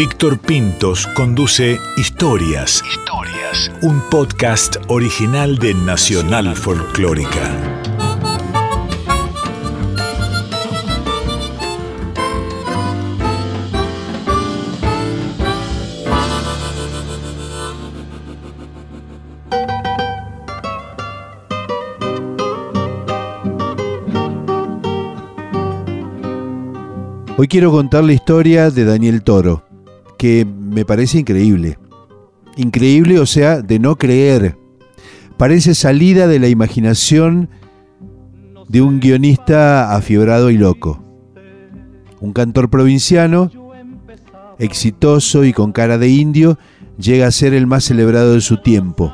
Víctor Pintos conduce Historias. Historias. Un podcast original de Nacional Folclórica. Hoy quiero contar la historia de Daniel Toro, que me parece increíble. Increíble, o sea, de no creer. Parece salida de la imaginación de un guionista afiebrado y loco. Un cantor provinciano, exitoso y con cara de indio, llega a ser el más celebrado de su tiempo.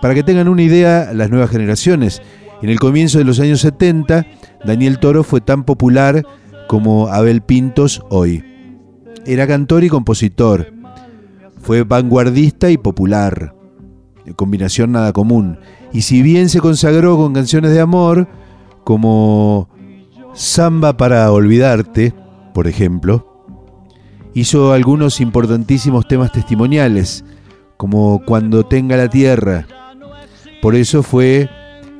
Para que tengan una idea, las nuevas generaciones, en el comienzo de los años 70, Daniel Toro fue tan popular como Abel Pintos hoy. Era cantor y compositor. Fue vanguardista y popular. Combinación nada común. Y si bien se consagró con canciones de amor, como Samba para olvidarte, por ejemplo, hizo algunos importantísimos temas testimoniales, como Cuando tenga la tierra. Por eso fue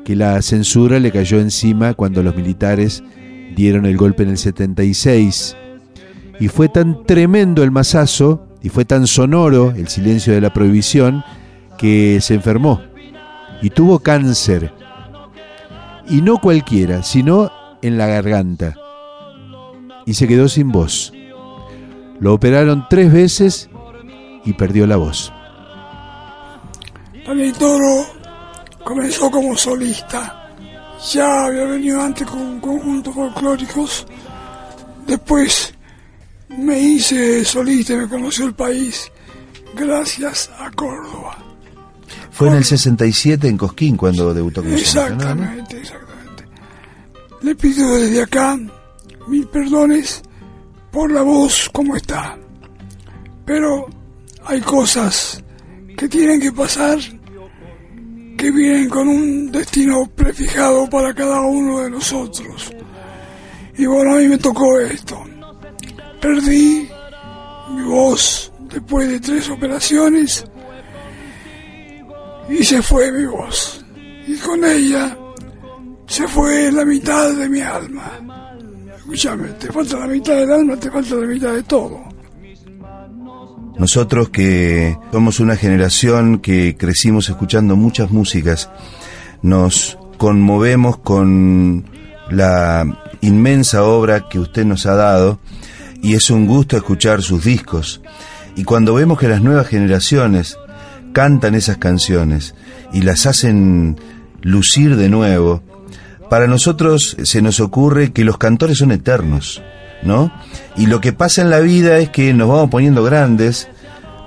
que la censura le cayó encima cuando los militares dieron el golpe en el 76. Y fue tan tremendo el masazo y fue tan sonoro el silencio de la prohibición que se enfermó y tuvo cáncer. Y no cualquiera, sino en la garganta. Y se quedó sin voz. Lo operaron tres veces y perdió la voz. Toro comenzó como solista ya había venido antes con conjuntos folclóricos. Después me hice solista me conoció el país gracias a Córdoba. Fue en el 67 en Cosquín cuando debutó con Exactamente, exactamente. Le pido desde acá mil perdones por la voz como está. Pero hay cosas que tienen que pasar que vienen con un destino prefijado para cada uno de nosotros. Y bueno, a mí me tocó esto. Perdí mi voz después de tres operaciones y se fue mi voz. Y con ella se fue la mitad de mi alma. Escúchame, te falta la mitad del alma, te falta la mitad de todo. Nosotros que somos una generación que crecimos escuchando muchas músicas, nos conmovemos con la inmensa obra que usted nos ha dado y es un gusto escuchar sus discos. Y cuando vemos que las nuevas generaciones cantan esas canciones y las hacen lucir de nuevo, para nosotros se nos ocurre que los cantores son eternos ¿no? Y lo que pasa en la vida es que nos vamos poniendo grandes,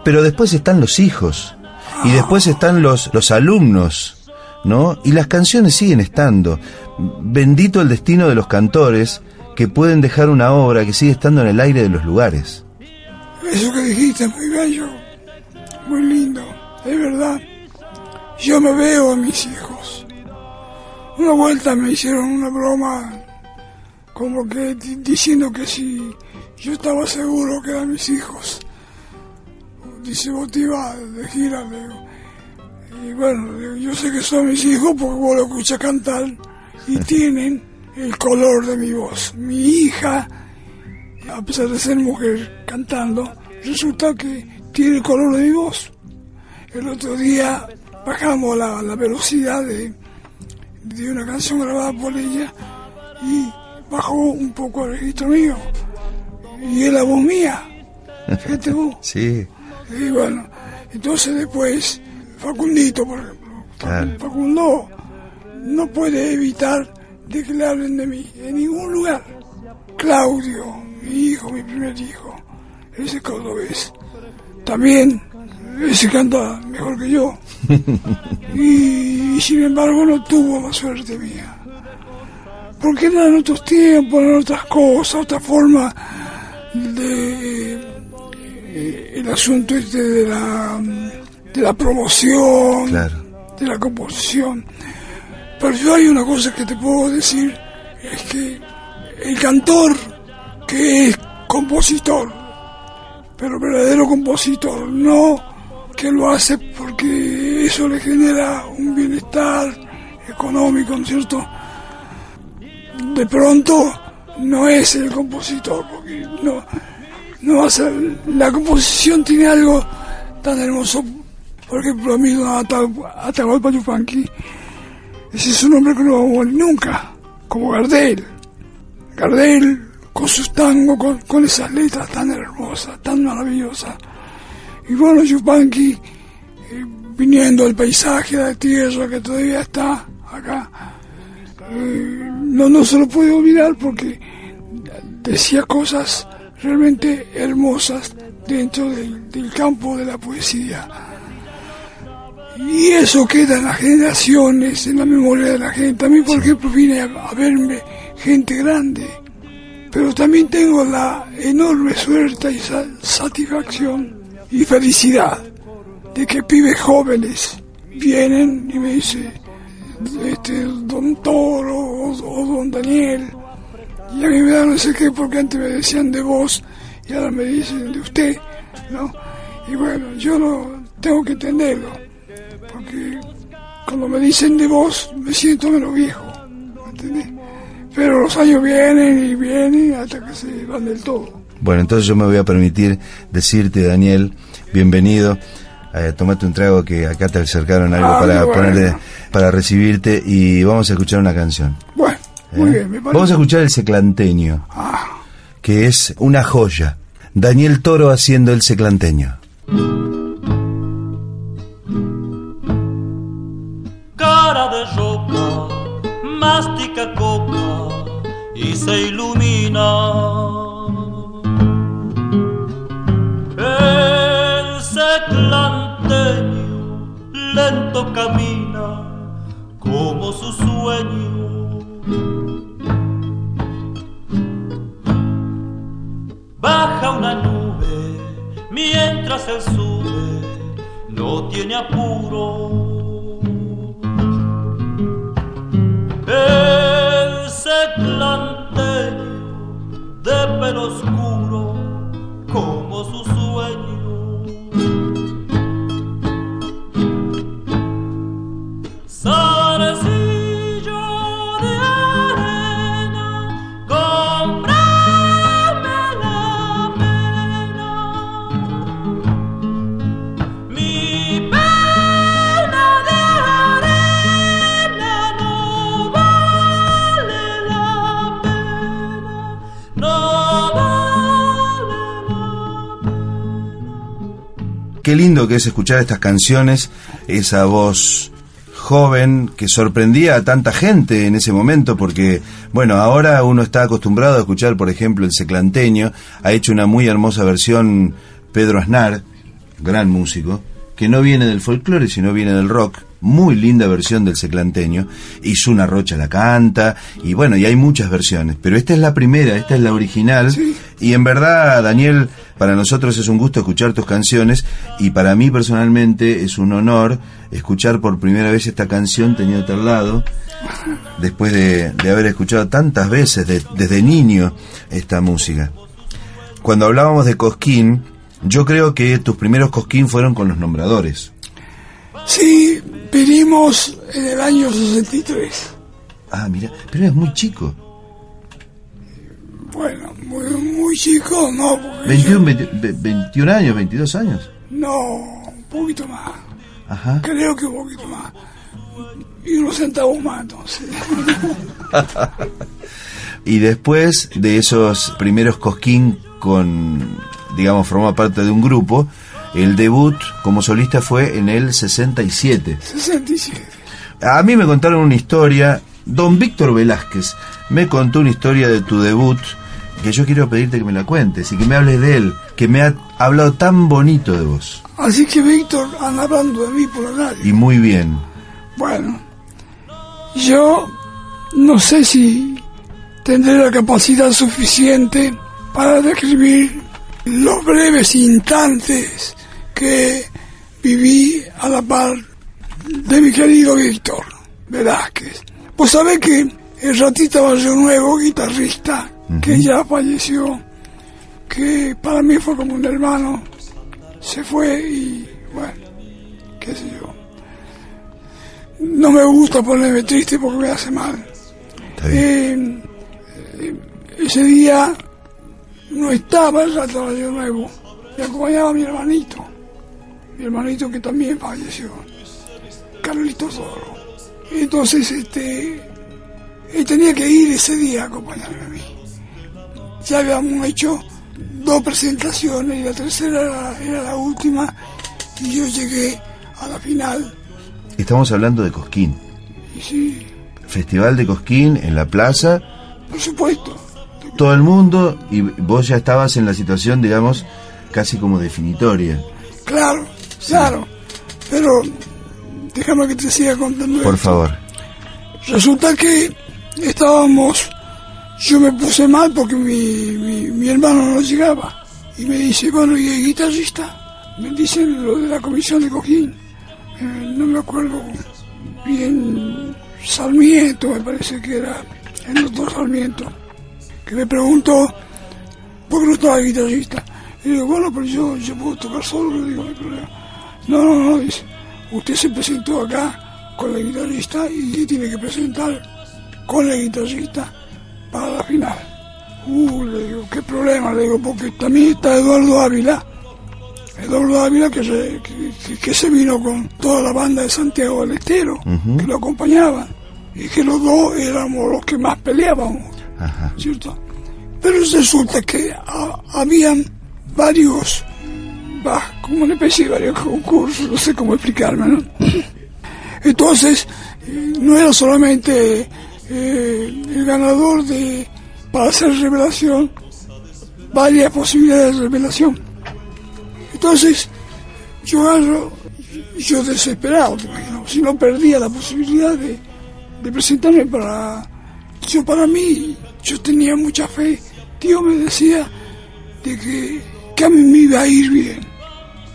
pero después están los hijos, y después están los, los alumnos, ¿no? Y las canciones siguen estando. Bendito el destino de los cantores que pueden dejar una obra que sigue estando en el aire de los lugares. Eso que dijiste es muy bello, muy lindo, es verdad. Yo me veo a mis hijos. Una vuelta me hicieron una broma como que diciendo que si yo estaba seguro que eran mis hijos. Dice, vos te ibas de gira, Y bueno, yo sé que son mis hijos porque vos lo escuchas cantar y tienen el color de mi voz. Mi hija, a pesar de ser mujer cantando, resulta que tiene el color de mi voz. El otro día bajamos la, la velocidad de, de una canción grabada por ella y bajó un poco el registro mío. Y es la voz mía. Fíjate vos. Sí. Y bueno, entonces después, Facundito, por ejemplo. Facundo no puede evitar de que le hablen de mí en ningún lugar. Claudio, mi hijo, mi primer hijo, ese cordobés, también ese canta mejor que yo. y sin embargo no tuvo la suerte mía porque eran otros tiempos, eran otras cosas, otra forma de eh, el asunto este de la de la promoción, de la composición. Pero yo hay una cosa que te puedo decir, es que el cantor que es compositor pero verdadero compositor, no que lo hace porque eso le genera un bienestar económico, ¿no es cierto? De pronto no es el compositor, porque no, no ser, la composición tiene algo tan hermoso, por ejemplo, a mí Atahualpa Yupanqui, ese es un hombre que no va a morir nunca, como Gardel. Gardel, con sus tangos, con, esas letras tan hermosas, tan maravillosas. Y bueno, Yupanqui, eh, viniendo al paisaje de la tierra que todavía está acá, eh, no, no se lo puede olvidar porque decía cosas realmente hermosas dentro del, campo de la poesía. Y eso queda en las generaciones, en la memoria de la gente. Mí, por ejemplo, vine a, verme gente grande, pero también tengo la enorme suerte y satisfacción y felicidad de que pibes jóvenes vienen y me dicen, este, don Toro o don Daniel, y a mí me da no sé qué, porque antes me decían de vos y ahora me dicen de usted, ¿no? Y bueno, yo no tengo que entenderlo, porque cuando me dicen de vos me siento menos viejo, ¿me entendés? Pero los años vienen y vienen hasta que se van del todo. Bueno, entonces yo me voy a permitir decirte, Daniel, bienvenido. Eh, tomate un trago que acá te acercaron algo Ah, para bueno. ponerle, para recibirte y vamos a escuchar una canción. Bueno, muy ¿eh? bien, me parece. Vamos a escuchar el seclanteño, Ah, que es una joya. Daniel Toro haciendo el seclanteño. Cara de roca, mastica coca y se ilumina. El seclanteño lento camina como su sueño. Baja una nube mientras él sube, no tiene apuro. El seclanteño de pelo Qué lindo que es escuchar estas canciones, esa voz joven que sorprendía a tanta gente en ese momento, porque, bueno, ahora uno está acostumbrado a escuchar, por ejemplo, el seclanteño, ha hecho una muy hermosa versión Pedro Aznar, gran músico, que no viene del folclore, sino viene del rock, muy linda versión del seclanteño, y Zuna Rocha la canta, y bueno, y hay muchas versiones, pero esta es la primera, esta es la original, Sí. Y en verdad, Daniel, para nosotros es un gusto escuchar tus canciones y para mí personalmente es un honor escuchar por primera vez esta canción teniéndote al lado, después de, de haber escuchado tantas veces de- desde niño esta música. Cuando hablábamos de Cosquín, yo creo que tus primeros Cosquín fueron con los nombradores. sí, vinimos en el año 63. Ah, mira, pero eres muy chico. Bueno, muy, muy chico, no, porque 21, 20 ve- 21 años, 22 años. yo- no, un poquito más, Ajá. creo que un poquito más. Y unos centavos más, entonces. Y después de esos primeros Cosquín con, digamos, forma parte de un grupo, el debut como solista fue en el 67. 67. A mí me contaron una historia, don Víctor Velázquez me contó una historia de tu debut que yo quiero pedirte que me la cuentes y que me hables de él, que me ha hablado tan bonito de vos Así que Víctor anda hablando de mí por la radio. y muy bien. Bueno, yo no sé si tendré la capacidad suficiente para describir los breves instantes que viví a la par de mi querido Víctor Velázquez. Vos sabés que el Ratita Barrio Nuevo, guitarrista, que ya falleció, que para mí fue como un hermano, se fue y bueno, qué sé yo. No me gusta ponerme triste porque me hace mal. Eh, eh, ese día no estaba el rato de Nuevo, me acompañaba mi hermanito, mi hermanito que también falleció, Carlito Toro. Entonces, este, él tenía que ir ese día a acompañarme a mí. Ya habíamos hecho dos presentaciones y la tercera era, era la última y yo llegué a la final. Estamos hablando de Cosquín. Sí, Festival de Cosquín en la plaza, por supuesto, todo el mundo y vos ya estabas en la situación, digamos, casi como definitoria. claro, claro, pero déjame que te siga contando. Por esto. favor. Resulta que estábamos, yo me puse mal porque mi, mi, hermano no llegaba. Y me dice, bueno, ¿y el guitarrista? Me dicen lo de la comisión de Cojín. Eh, no me acuerdo bien, Sarmiento me parece que era, el doctor Sarmiento, que me preguntó por qué no estaba el guitarrista. Y digo, bueno, pero yo, yo puedo tocar solo, le digo, no hay problema. No, no, no, dice, usted se presentó acá con el guitarrista y tiene que presentar con el guitarrista para la final. Uh, le digo, qué problema, le digo, porque también está Eduardo Ávila. Eduardo Ávila que se, que, se vino con toda la banda de Santiago del Estero, que lo acompañaban. Y que los dos éramos los que más peleábamos. Ajá. ¿cierto? Pero resulta que ah, habían varios, bah, como una especie de varios concursos, no sé cómo explicarme, ¿no? Entonces, eh, no era solamente eh, el ganador de, para hacer revelación, varias posibilidades de revelación. Entonces, yo agarro, yo desesperado, te imaginas, si no perdía la posibilidad de, de presentarme para... Yo para mí, yo tenía mucha fe. Dios me decía de que, que a mí me iba a ir bien.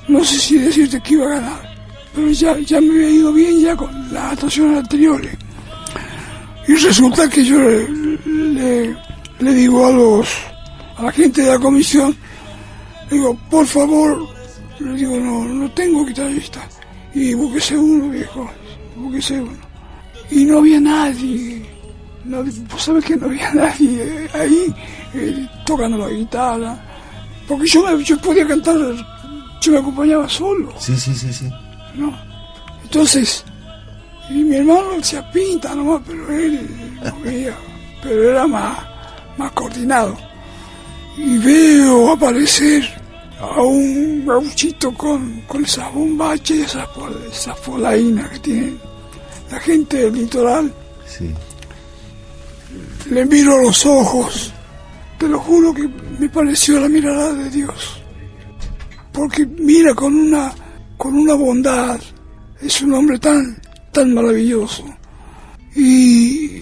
No sé si decirte que iba a ganar, pero ya, ya me había ido bien ya con las actuaciones anteriores. Y resulta que yo le, le- le digo a los a la gente de la comisión, le digo, por favor, le digo, no, no tengo guitarrista. Y búsquese uno, viejo, búsquese uno. Y no había nadie. No, vos sabés que no había nadie ahí eh, tocando la guitarra. Porque yo, me- yo podía cantar, yo me acompañaba solo. Sí, sí, sí, sí. ¿no? Entonces, y mi hermano hacía pinta nomás, pero él movía, pero era más, más coordinado. Y veo aparecer a un gauchito con, con esas bombachas y esas, esas polainas que tienen la gente del litoral. Sí. Le miro a los ojos, te lo juro que me pareció la mirada de Dios. Porque mira con una, con una bondad, es un hombre tan, tan maravilloso. Y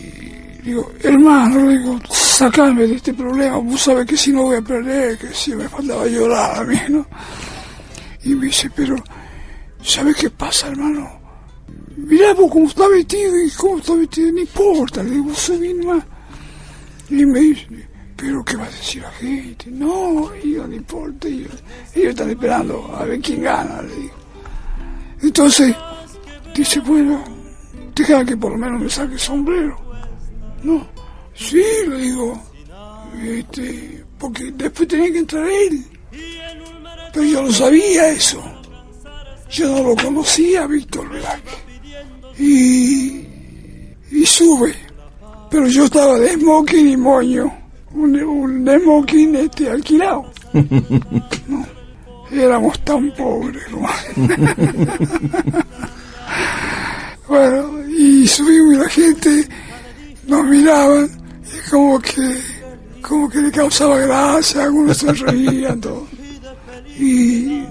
digo, hermano, digo, sacame de este problema, vos sabes que si no voy a perder, que si me faltaba llorar a mí, ¿no? Y me dice, pero, ¿sabes qué pasa, hermano? Mirá vos cómo está vestido y cómo está vestido, no importa, le digo, bien más. Y me dice, pero ¿qué va a decir la gente? No, ellos no importa, ellos, ellos están esperando a ver quién gana, le digo. Entonces, dice, bueno, deja que por lo menos me saque el sombrero. No, sí, le digo, este, porque después tenía que entrar él. Pero yo no sabía eso. Yo no lo conocía, Víctor Velázquez. Y, y sube. Pero yo estaba de smoking y moño. Un, un smoking este, alquilado. No, éramos tan pobres, hermano. bueno, y subimos y la gente nos miraban y como que, como que le causaba gracia, algunos se reían, todo. Y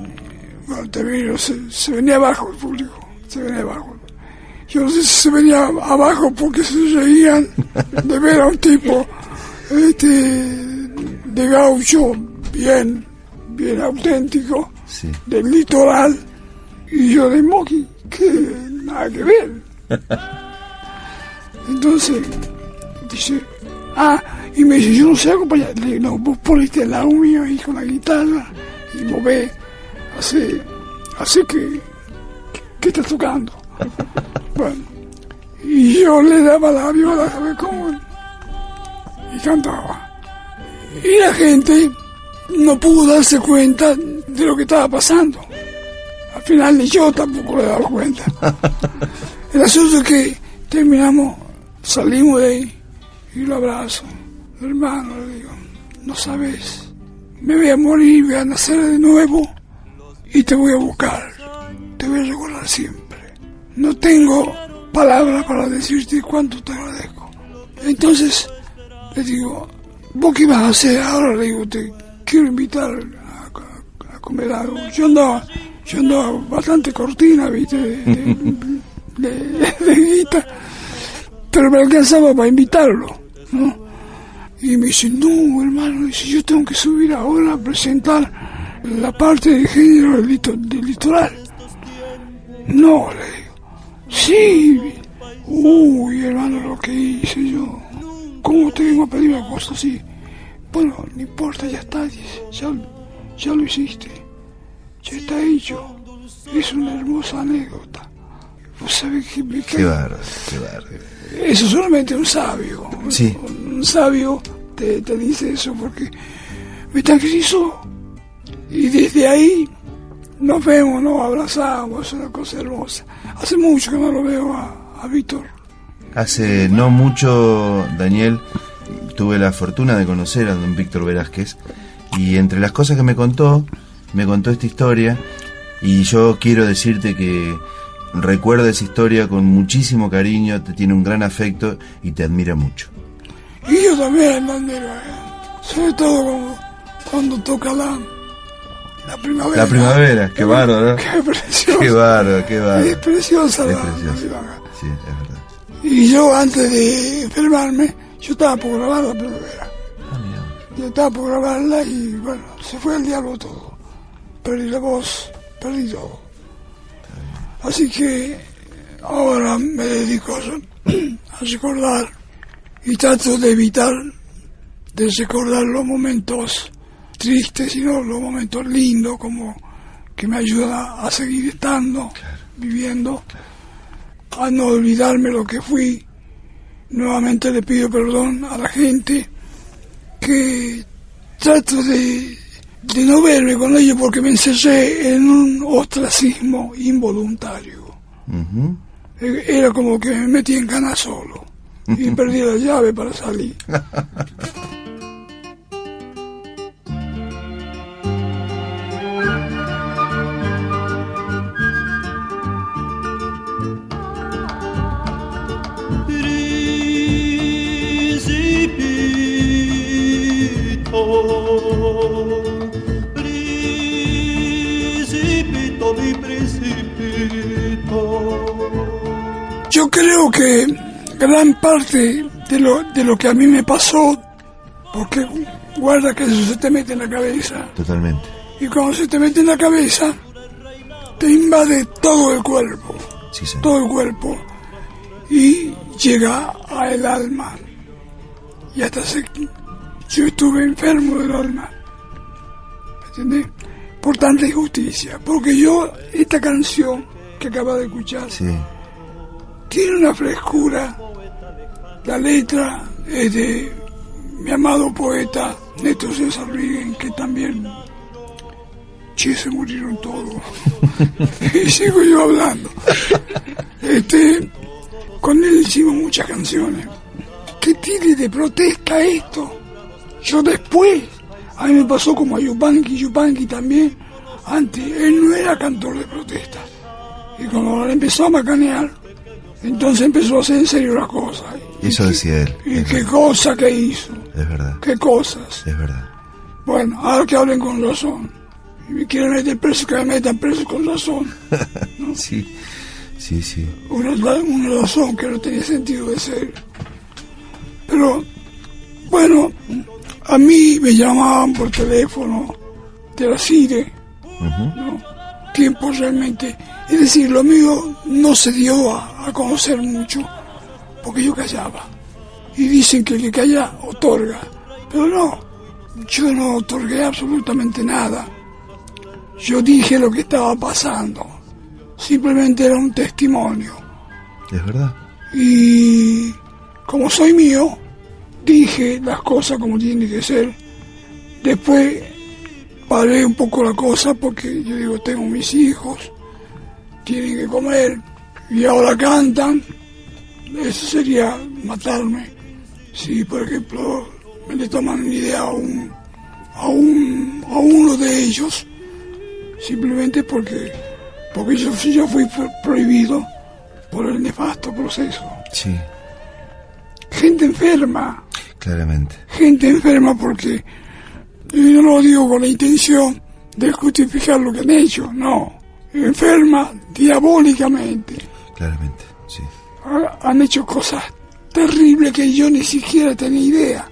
bueno, terminó, se, se venía abajo el público, se venía abajo. Yo no sé si se venía abajo porque se reían de ver a un tipo este, de gaucho bien, bien auténtico, Sí. del litoral, y yo de Moki, que nada que ver. Entonces, dice, Ah, y me dice, yo no sé acompañar. Le digo, no, vos ponete al lado mío ahí con la guitarra y vos ves, hace, hace que, que estás tocando. bueno, y yo le daba la viola, ¿sabes cómo? Y cantaba. Y la gente no pudo darse cuenta de lo que estaba pasando. Al final ni yo tampoco le daba cuenta. El asunto es que terminamos, salimos de ahí y lo abrazo. Hermano, le digo, no sabes, me voy a morir, voy a nacer de nuevo y te voy a buscar. Te voy a recordar siempre. No tengo palabras para decirte cuánto te agradezco. Entonces, le digo, ¿vos qué vas a hacer ahora? Le digo, te quiero invitar a, a comer algo. Yo andaba, yo andaba bastante cortina, viste, de, de- de- de guita, pero me alcanzaba para invitarlo, ¿no? Y me dice, no, hermano, dice, yo tengo que subir ahora a presentar la parte del género del, lito- del litoral. No, le digo, sí, uy, hermano, lo que hice yo. ¿Cómo te vengo a pedir una cosa así? Bueno, no importa, ya está, ya, ya lo hiciste, hecho. Es una hermosa anécdota. Vos sabés que me Qué bárbaro, qué bárbaro. eso solamente un sabio. Sí. Un sabio te, te dice eso porque me tranquilizó. Y desde ahí nos vemos, nos abrazamos, es una cosa hermosa. Hace mucho que no lo veo a, a Víctor. Hace no mucho, Daniel, tuve la fortuna de conocer a don Víctor Velázquez y entre las cosas que me contó, me contó esta historia y yo quiero decirte que recuerda esa historia con muchísimo cariño, te tiene un gran afecto y te admira mucho. Y yo también, Mandero, eh. sobre todo cuando, cuando toca la, la primavera. La primavera, qué bárbaro, ¿no? Qué preciosa. Qué bárbaro, qué bárbaro. Es preciosa Es la, la precioso. milonga. Sí, es verdad. Y yo antes de enfermarme, yo estaba por grabar la primavera. Ah. Yo estaba por grabarla y bueno, se fue al diablo todo. Perdí la voz, perdí todo. Así que ahora me dedico a, recordar y trato de evitar de recordar los momentos tristes, sino los momentos lindos, como que me ayuda a seguir estando, viviendo, a no olvidarme lo que fui. Nuevamente le pido perdón a la gente que trato de, de no verme con ellos porque me encerré en un ostracismo involuntario. E- Era como que me metí en cana solo y perdí la llave para salir. Yo creo que gran parte de lo, de lo que a mí me pasó, porque guarda que eso se te mete en la cabeza, Totalmente. y cuando se te mete en la cabeza, te invade todo el cuerpo. Sí, señor. todo el cuerpo y llega al alma. Y hasta se, yo estuve enfermo del alma. ¿Me entendés? Por tanta injusticia. Porque yo, esta canción que acaba de escuchar, Sí. Tiene una frescura. La letra es de mi amado poeta Néstor César Riguen, que también. Che, se murieron todos. y sigo yo hablando. Este, con él hicimos muchas canciones. ¿Qué tiene de protesta esto? Yo después, a mí me pasó como a Yupanqui, Yupanqui también. Antes, él no era cantor de protesta. Y cuando empezó a macanear, entonces empezó a hacer en serio las cosas. Y Eso decía él. Y qué cosa que hizo, Es verdad. qué cosas. Es verdad. Bueno, ahora que hablen con razón. Y me quieren meter preso, que me metan preso con razón. Sí. Sí, sí. Una, una razón que no tenía sentido de ser. Pero, bueno, a mí me llamaban por teléfono de la CIDE, ¿no? Tiempo realmente. Es decir, lo mío no se dio a, a conocer mucho porque yo callaba. y dicen que el que calla otorga. Pero no, yo no otorgué absolutamente nada. Yo dije lo que estaba pasando. Simplemente era un testimonio. Es verdad. Y como soy mío, dije las cosas como tienen que ser. Después paré un poco la cosa porque yo digo, tengo mis hijos, tienen que comer y ahora cantan. Eso sería matarme. Si, por ejemplo, me le toman una idea a, un, a, un, a uno de ellos, simplemente porque, porque yo, yo fui pro- prohibido por el nefasto proceso. Sí, Gente enferma, claramente. gente enferma porque y yo no lo digo con la intención de justificar lo que han hecho, no. Enferma diabólicamente. Claramente, sí. Ha- Han hecho cosas terribles que yo ni siquiera tenía idea.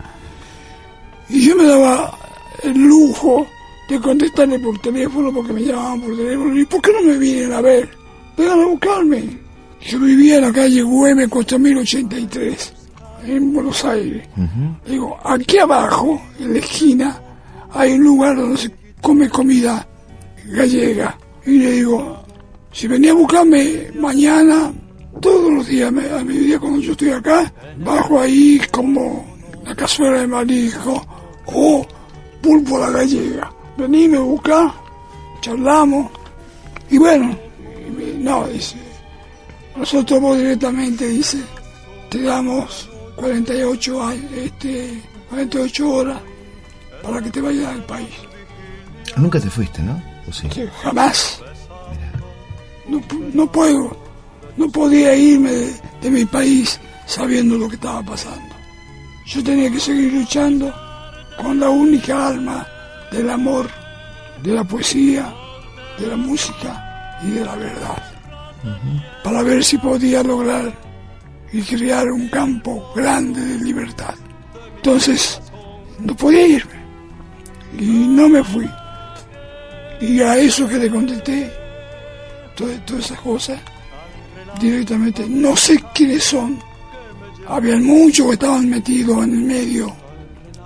Y yo me daba el lujo de contestarle por teléfono porque me llamaban por teléfono. ¿Y por qué no me vienen a ver? Vengan a buscarme. Yo vivía en la calle Güemes, Costa 1083, en Buenos Aires. Digo, aquí abajo, en la esquina, hay un lugar donde se come comida gallega. Y le digo, si venía a buscarme mañana, todos los días, a mediodía cuando yo estoy acá, bajo ahí como la cazuela de marisco o pulpo la gallega. Venime a buscar, charlamos. Y bueno, no, dice, nosotros vos directamente, dice, te damos 48, años, este, 48 horas para que te vayas del país. Nunca te fuiste, ¿no? ¿O sí? Jamás. No, no puedo, no podía irme de, de mi país sabiendo lo que estaba pasando. Yo tenía que seguir luchando con la única alma del amor, de la poesía, de la música y de la verdad. Para ver si podía lograr y crear un campo grande de libertad. Entonces, no podía irme. Y no me fui. Y a eso que le contesté, todas, todas esas cosas, directamente, no sé quiénes son. Habían muchos que estaban metidos en el medio,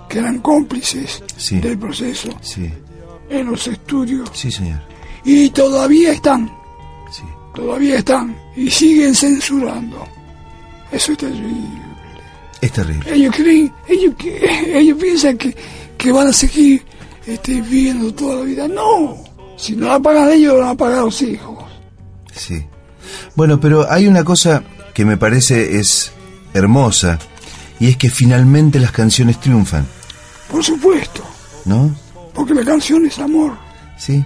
que eran cómplices Sí. del proceso, Sí, en los estudios. sí, señor. Y todavía están, Sí. todavía están, y siguen censurando. Eso es terrible. Es terrible. Ellos creen, ellos, ellos piensan que, que van a seguir este, viviendo toda la vida. No, si no la pagan ellos, la van a pagar los hijos. Sí. Bueno, pero hay una cosa que me parece es hermosa y es que finalmente las canciones triunfan, Por supuesto, ¿no? porque la canción es amor. Sí.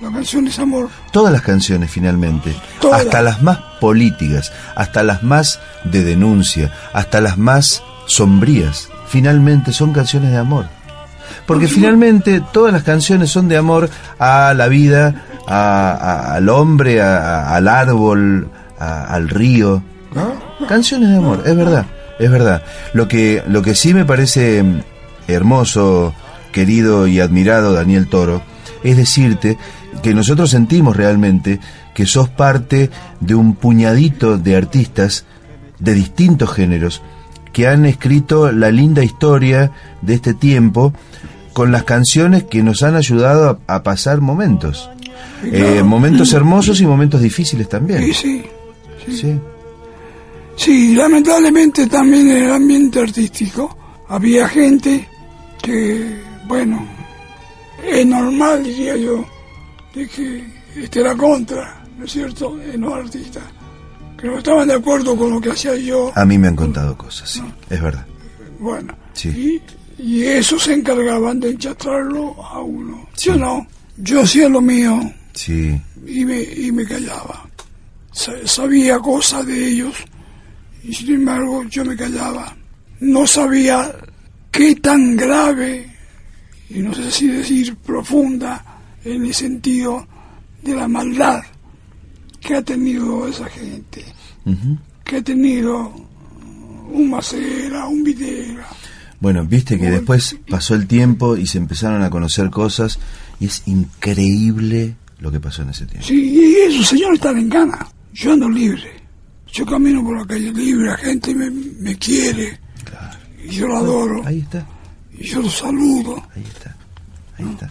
La canción es amor. Todas las canciones finalmente, Todas. hasta las más políticas, hasta las más de denuncia, hasta las más sombrías, finalmente son canciones de amor. Porque finalmente todas las canciones son de amor a la vida, a- a- al hombre, a- al árbol, a- al río. ¿no? Canciones de amor, es verdad, es verdad. Lo que, lo que sí me parece mm, hermoso, querido y admirado Daniel Toro, es decirte que nosotros sentimos realmente que sos parte de un puñadito de artistas de distintos géneros que han escrito la linda historia de este tiempo con las canciones que nos han ayudado a, a pasar momentos. Eh, momentos hermosos y momentos difíciles Sí, también. sí. Sí. Sí, lamentablemente también en el ambiente artístico había gente que, bueno, es normal, diría yo, de que esté la contra, ¿no es cierto?, en los artistas, que no estaban de acuerdo con lo que hacía yo. A mí me han contado cosas, sí, es verdad. Bueno, Sí. y, y eso se encargaban de enchastrarlo a uno. Yo no, yo hacía lo mío Sí, y me, y me callaba. Sa- Sabía cosas de ellos y sin embargo yo me callaba. No sabía qué tan grave, y no sé si decir profunda, en el sentido de la maldad que ha tenido esa gente, Ujú. que ha tenido un Macera, un Videla. Bueno, viste que después pasó el tiempo y se empezaron a conocer cosas y es increíble lo que pasó en ese tiempo. Sí, y esos señores están en gana. Yo ando libre. Yo camino por la calle libre, la gente me, me quiere. Claro. y yo lo adoro Ahí está, y yo lo saludo. ahí está, ahí está.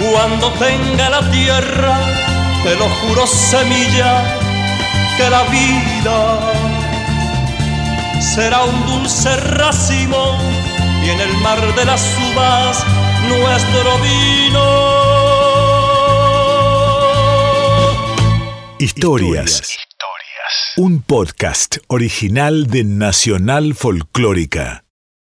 Cuando tenga la tierra, te lo juro semilla, que la vida será un dulce racimo y en el mar de las uvas nuestro vino. Historias. Un podcast original de Nacional Folclórica.